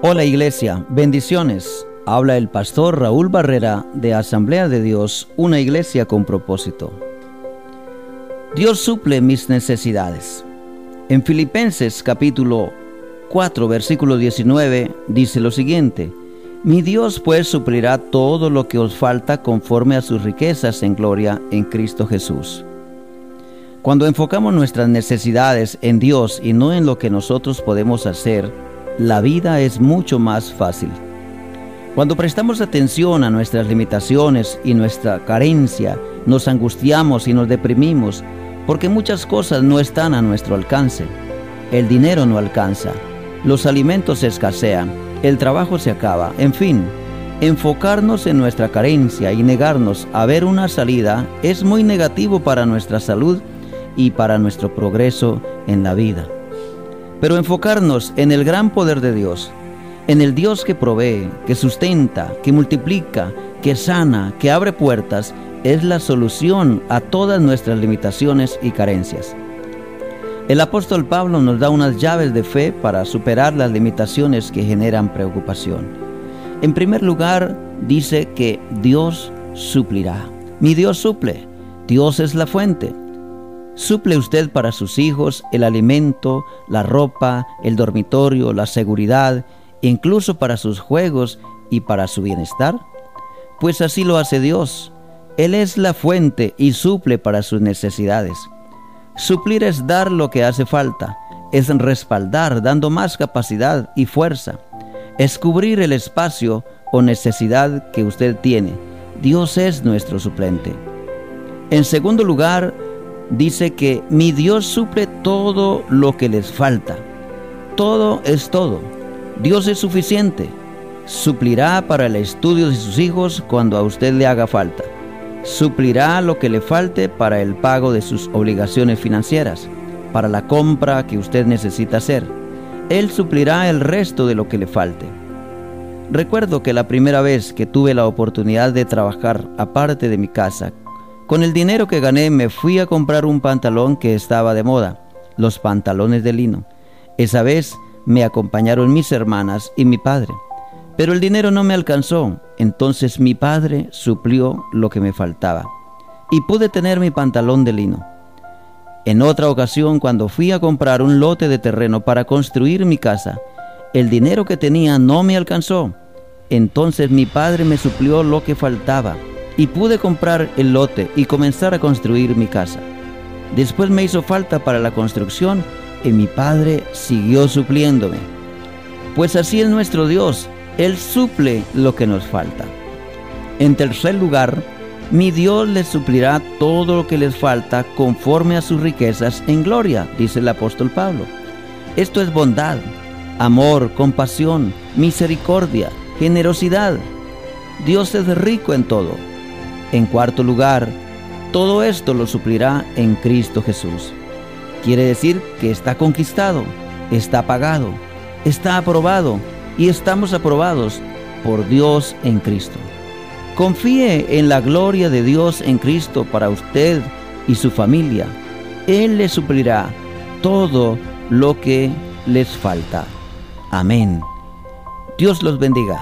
Hola iglesia, bendiciones. Habla el pastor Raúl Barrera de Asamblea de Dios, una iglesia con propósito. Dios suple mis necesidades. En Filipenses capítulo 4 versículo 19 dice lo siguiente, Mi Dios pues suplirá todo lo que os falta conforme a sus riquezas en gloria en Cristo Jesús. Cuando enfocamos nuestras necesidades en Dios y no en lo que nosotros podemos hacer, la vida es mucho más fácil. Cuando prestamos atención a nuestras limitaciones y nuestra carencia, nos angustiamos y nos deprimimos porque muchas cosas no están a nuestro alcance. El dinero no alcanza, los alimentos escasean, el trabajo se acaba, en fin, enfocarnos en nuestra carencia y negarnos a ver una salida es muy negativo para nuestra salud y para nuestro progreso en la vida. Pero enfocarnos en el gran poder de Dios, en el Dios que provee, que sustenta, que multiplica, que sana, que abre puertas, es la solución a todas nuestras limitaciones y carencias. El apóstol Pablo nos da unas llaves de fe para superar las limitaciones que generan preocupación. En primer lugar, dice que Dios suplirá. Mi Dios suple. Dios es la fuente. Suple usted para sus hijos el alimento, la ropa, el dormitorio, la seguridad, incluso para sus juegos y para su bienestar. Pues así lo hace Dios. Él es la fuente y suple para sus necesidades. Suplir es dar lo que hace falta, es respaldar dando más capacidad y fuerza, es cubrir el espacio o necesidad que usted tiene. Dios es nuestro suplente. En segundo lugar, dice que mi Dios suple todo lo que les falta. Todo es todo. Dios es suficiente. Suplirá para el estudio de sus hijos cuando a usted le haga falta. Suplirá lo que le falte para el pago de sus obligaciones financieras, para la compra que usted necesita hacer. Él suplirá el resto de lo que le falte. Recuerdo que la primera vez que tuve la oportunidad de trabajar aparte de mi casa con el dinero que gané me fui a comprar un pantalón que estaba de moda, los pantalones de lino. Esa vez me acompañaron mis hermanas y mi padre. Pero el dinero no me alcanzó, entonces mi padre suplió lo que me faltaba y pude tener mi pantalón de lino. En otra ocasión, cuando fui a comprar un lote de terreno para construir mi casa, el dinero que tenía no me alcanzó. Entonces mi padre me suplió lo que faltaba y pude comprar el lote y comenzar a construir mi casa. Después me hizo falta para la construcción y mi Padre siguió supliéndome. Pues así es nuestro Dios, Él suple lo que nos falta. En tercer lugar, mi Dios les suplirá todo lo que les falta conforme a sus riquezas en gloria, dice el apóstol Pablo. Esto es bondad, amor, compasión, misericordia, generosidad. Dios es rico en todo en cuarto lugar, todo esto lo suplirá en Cristo Jesús. Quiere decir que está conquistado, está pagado, está aprobado y estamos aprobados por Dios en Cristo. Confíe en la gloria de Dios en Cristo para usted y su familia. Él le suplirá todo lo que les falta. Amén. Dios los bendiga.